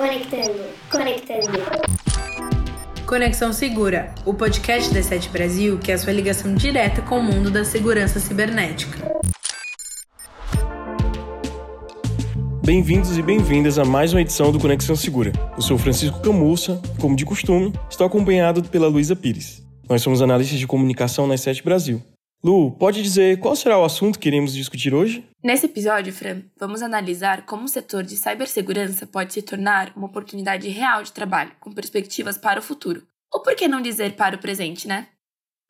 Conectando, conectando. Conexão Segura, o podcast da Sete Brasil que é a sua ligação direta com o mundo da segurança cibernética. Bem-vindos e bem-vindas a mais uma edição do Conexão Segura. Eu sou Francisco Camussa e, como de costume, estou acompanhado pela Luísa Pires. Nós somos analistas de comunicação na Sete Brasil. Lu, pode dizer qual será o assunto que iremos discutir hoje? Nesse episódio, Fran, vamos analisar como o setor de cibersegurança pode se tornar uma oportunidade real de trabalho, com perspectivas para o futuro. Ou por que não dizer para o presente, né?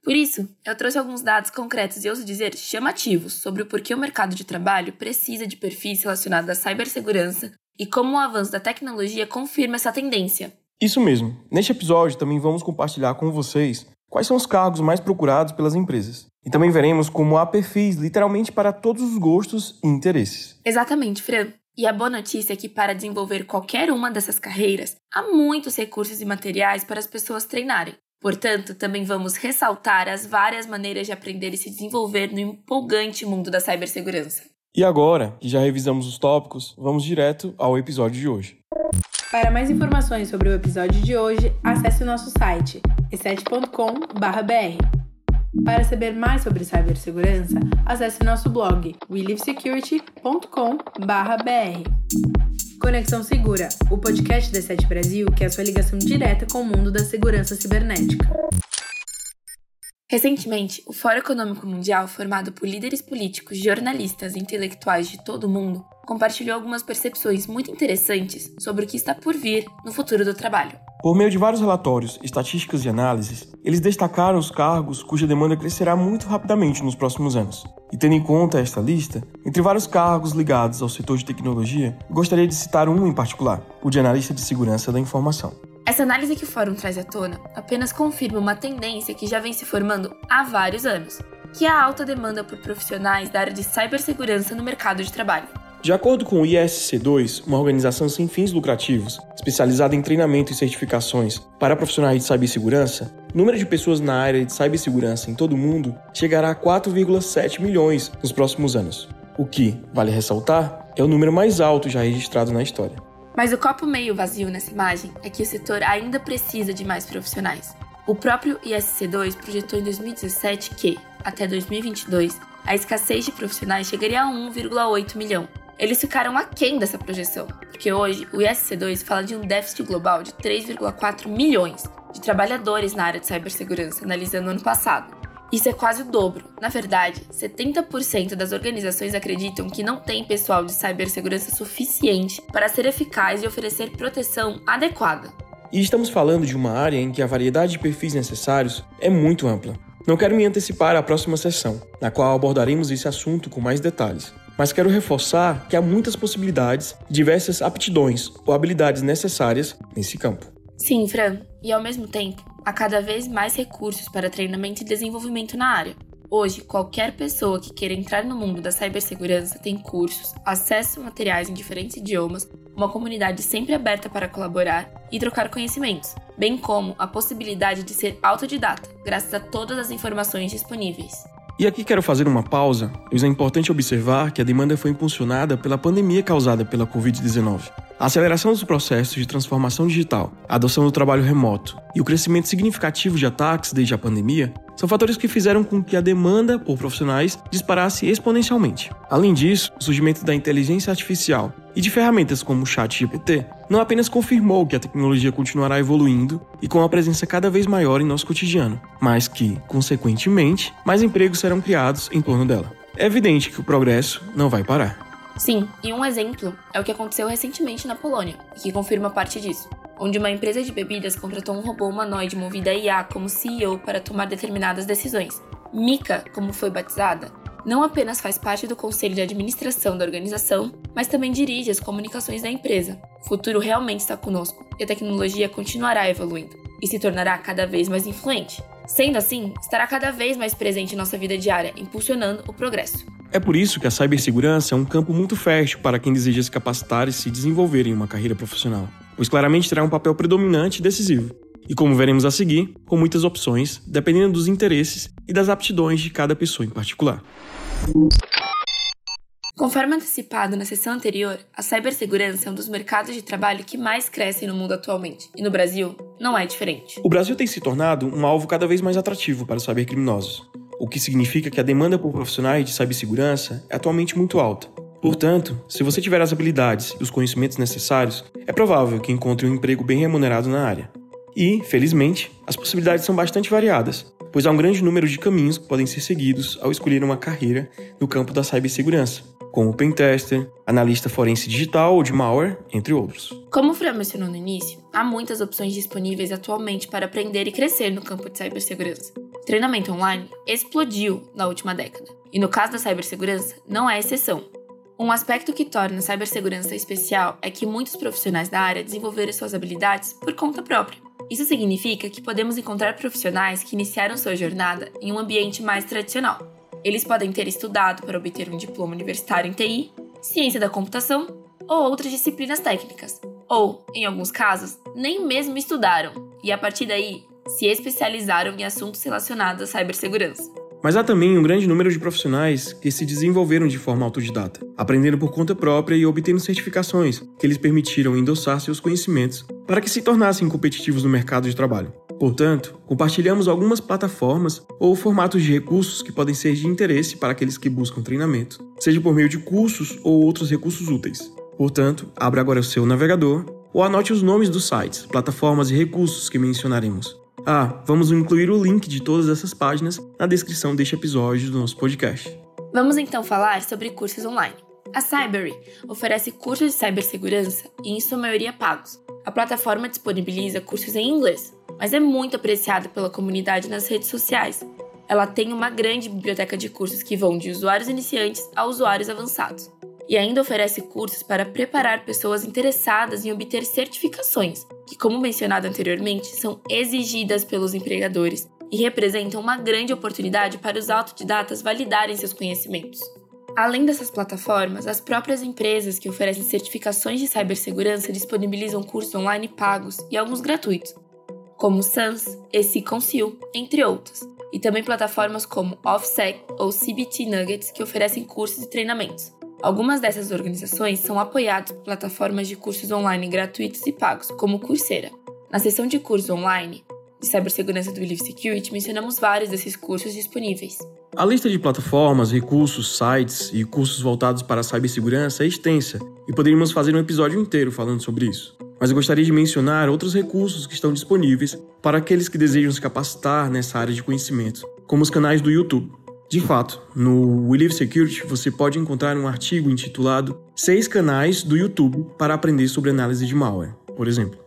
Por isso, eu trouxe alguns dados concretos e ouso dizer chamativos sobre o porquê o mercado de trabalho precisa de perfis relacionados à cibersegurança e como o avanço da tecnologia confirma essa tendência. Isso mesmo. Neste episódio também vamos compartilhar com vocês quais são os cargos mais procurados pelas empresas. E também veremos como há perfis literalmente para todos os gostos e interesses. Exatamente, Fran. E a boa notícia é que para desenvolver qualquer uma dessas carreiras, há muitos recursos e materiais para as pessoas treinarem. Portanto, também vamos ressaltar as várias maneiras de aprender e se desenvolver no empolgante mundo da cibersegurança. E agora, que já revisamos os tópicos, vamos direto ao episódio de hoje. Para mais informações sobre o episódio de hoje, acesse o nosso site e7.com.br. Para saber mais sobre cibersegurança, acesse nosso blog welivesecurity.com.br. Conexão Segura, o podcast da Sete Brasil que é a sua ligação direta com o mundo da segurança cibernética. Recentemente, o Fórum Econômico Mundial, formado por líderes políticos, jornalistas e intelectuais de todo o mundo, compartilhou algumas percepções muito interessantes sobre o que está por vir no futuro do trabalho. Por meio de vários relatórios, estatísticas e análises, eles destacaram os cargos cuja demanda crescerá muito rapidamente nos próximos anos. E tendo em conta esta lista, entre vários cargos ligados ao setor de tecnologia, gostaria de citar um em particular, o de analista de segurança da informação. Essa análise que o fórum traz à tona apenas confirma uma tendência que já vem se formando há vários anos, que é a alta demanda por profissionais da área de cibersegurança no mercado de trabalho. De acordo com o ISC2, uma organização sem fins lucrativos, especializada em treinamento e certificações para profissionais de cibersegurança, o número de pessoas na área de cibersegurança em todo o mundo chegará a 4,7 milhões nos próximos anos. O que, vale ressaltar, é o número mais alto já registrado na história. Mas o copo meio vazio nessa imagem é que o setor ainda precisa de mais profissionais. O próprio ISC2 projetou em 2017 que, até 2022, a escassez de profissionais chegaria a 1,8 milhão. Eles ficaram aquém dessa projeção, porque hoje o ISC2 fala de um déficit global de 3,4 milhões de trabalhadores na área de cibersegurança, analisando o ano passado. Isso é quase o dobro. Na verdade, 70% das organizações acreditam que não tem pessoal de cibersegurança suficiente para ser eficaz e oferecer proteção adequada. E estamos falando de uma área em que a variedade de perfis necessários é muito ampla. Não quero me antecipar à próxima sessão, na qual abordaremos esse assunto com mais detalhes, mas quero reforçar que há muitas possibilidades, diversas aptidões ou habilidades necessárias nesse campo. Sim, Fran, e ao mesmo tempo, há cada vez mais recursos para treinamento e desenvolvimento na área. Hoje, qualquer pessoa que queira entrar no mundo da cibersegurança tem cursos, acesso a materiais em diferentes idiomas, uma comunidade sempre aberta para colaborar e trocar conhecimentos, bem como a possibilidade de ser autodidata, graças a todas as informações disponíveis. E aqui quero fazer uma pausa, pois é importante observar que a demanda foi impulsionada pela pandemia causada pela Covid-19. A aceleração dos processos de transformação digital, a adoção do trabalho remoto e o crescimento significativo de ataques desde a pandemia são fatores que fizeram com que a demanda por profissionais disparasse exponencialmente. Além disso, o surgimento da inteligência artificial e de ferramentas como o ChatGPT não apenas confirmou que a tecnologia continuará evoluindo e com uma presença cada vez maior em nosso cotidiano, mas que, consequentemente, mais empregos serão criados em torno dela. É evidente que o progresso não vai parar. Sim, e um exemplo é o que aconteceu recentemente na Polônia, que confirma parte disso, onde uma empresa de bebidas contratou um robô humanoide movido a IA como CEO para tomar determinadas decisões. Mika, como foi batizada, não apenas faz parte do conselho de administração da organização, mas também dirige as comunicações da empresa. O futuro realmente está conosco e a tecnologia continuará evoluindo e se tornará cada vez mais influente. Sendo assim, estará cada vez mais presente em nossa vida diária, impulsionando o progresso. É por isso que a cibersegurança é um campo muito fértil para quem deseja se capacitar e se desenvolver em uma carreira profissional, pois claramente terá um papel predominante e decisivo. E como veremos a seguir, com muitas opções, dependendo dos interesses e das aptidões de cada pessoa em particular. Conforme antecipado na sessão anterior, a cibersegurança é um dos mercados de trabalho que mais crescem no mundo atualmente, e no Brasil não é diferente. O Brasil tem se tornado um alvo cada vez mais atrativo para os cybercriminosos, o que significa que a demanda por profissionais de cibersegurança é atualmente muito alta. Portanto, se você tiver as habilidades e os conhecimentos necessários, é provável que encontre um emprego bem remunerado na área. E, felizmente, as possibilidades são bastante variadas, pois há um grande número de caminhos que podem ser seguidos ao escolher uma carreira no campo da cibersegurança como pentester, analista forense digital ou de malware, entre outros. Como o Fran mencionou no início, há muitas opções disponíveis atualmente para aprender e crescer no campo de cibersegurança. Treinamento online explodiu na última década, e no caso da cibersegurança, não é exceção. Um aspecto que torna a cibersegurança especial é que muitos profissionais da área desenvolveram suas habilidades por conta própria. Isso significa que podemos encontrar profissionais que iniciaram sua jornada em um ambiente mais tradicional, eles podem ter estudado para obter um diploma universitário em TI, ciência da computação ou outras disciplinas técnicas. Ou, em alguns casos, nem mesmo estudaram e a partir daí se especializaram em assuntos relacionados à cibersegurança. Mas há também um grande número de profissionais que se desenvolveram de forma autodidata, aprendendo por conta própria e obtendo certificações que lhes permitiram endossar seus conhecimentos para que se tornassem competitivos no mercado de trabalho. Portanto, compartilhamos algumas plataformas ou formatos de recursos que podem ser de interesse para aqueles que buscam treinamento, seja por meio de cursos ou outros recursos úteis. Portanto, abra agora o seu navegador ou anote os nomes dos sites, plataformas e recursos que mencionaremos. Ah, vamos incluir o link de todas essas páginas na descrição deste episódio do nosso podcast. Vamos então falar sobre cursos online. A Cybery oferece cursos de cibersegurança e, em sua maioria, pagos. A plataforma disponibiliza cursos em inglês, mas é muito apreciada pela comunidade nas redes sociais. Ela tem uma grande biblioteca de cursos que vão de usuários iniciantes a usuários avançados. E ainda oferece cursos para preparar pessoas interessadas em obter certificações, que, como mencionado anteriormente, são exigidas pelos empregadores e representam uma grande oportunidade para os autodidatas validarem seus conhecimentos. Além dessas plataformas, as próprias empresas que oferecem certificações de cibersegurança disponibilizam cursos online pagos e alguns gratuitos, como SANS e Seconsil, entre outros, e também plataformas como OffSec ou CBT Nuggets que oferecem cursos e treinamentos. Algumas dessas organizações são apoiadas por plataformas de cursos online gratuitos e pagos, como Coursera. Na seção de cursos online de cibersegurança do Believe Security, mencionamos vários desses cursos disponíveis. A lista de plataformas, recursos, sites e cursos voltados para a cibersegurança é extensa e poderíamos fazer um episódio inteiro falando sobre isso. Mas eu gostaria de mencionar outros recursos que estão disponíveis para aqueles que desejam se capacitar nessa área de conhecimento, como os canais do YouTube. De fato, no We Live Security você pode encontrar um artigo intitulado Seis canais do YouTube para aprender sobre análise de malware, por exemplo.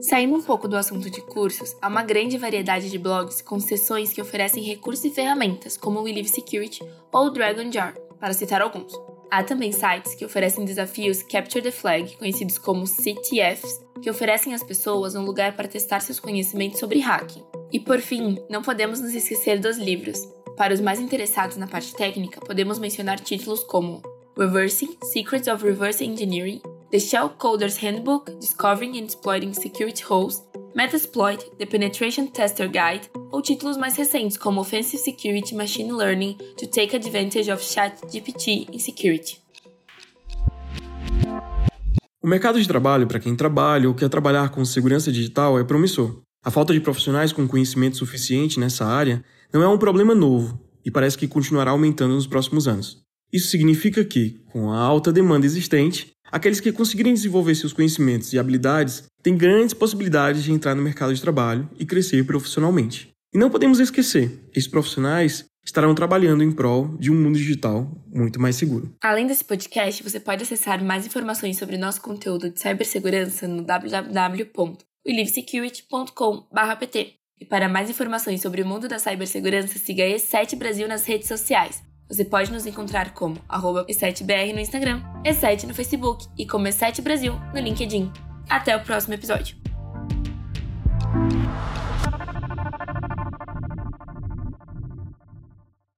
Saindo um pouco do assunto de cursos, há uma grande variedade de blogs com sessões que oferecem recursos e ferramentas, como o We Live Security ou Dragon Jar, para citar alguns. Há também sites que oferecem desafios Capture the Flag, conhecidos como CTFs, que oferecem às pessoas um lugar para testar seus conhecimentos sobre hacking. E por fim, não podemos nos esquecer dos livros. Para os mais interessados na parte técnica, podemos mencionar títulos como Reversing Secrets of Reverse Engineering, The Shell Coder's Handbook Discovering and Exploiting Security Holes, Metasploit, The Penetration Tester Guide, ou títulos mais recentes como Offensive Security Machine Learning to Take Advantage of ChatGPT in Security. O mercado de trabalho para quem trabalha ou quer trabalhar com segurança digital é promissor. A falta de profissionais com conhecimento suficiente nessa área não é um problema novo e parece que continuará aumentando nos próximos anos. Isso significa que, com a alta demanda existente, aqueles que conseguirem desenvolver seus conhecimentos e habilidades têm grandes possibilidades de entrar no mercado de trabalho e crescer profissionalmente. E não podemos esquecer, esses profissionais estarão trabalhando em prol de um mundo digital muito mais seguro. Além desse podcast, você pode acessar mais informações sobre nosso conteúdo de cibersegurança no www.welivesecurity.com.pt. E para mais informações sobre o mundo da cibersegurança, siga a E7 Brasil nas redes sociais. Você pode nos encontrar como E7BR no Instagram, E7 no Facebook e como E7 Brasil no LinkedIn. Até o próximo episódio.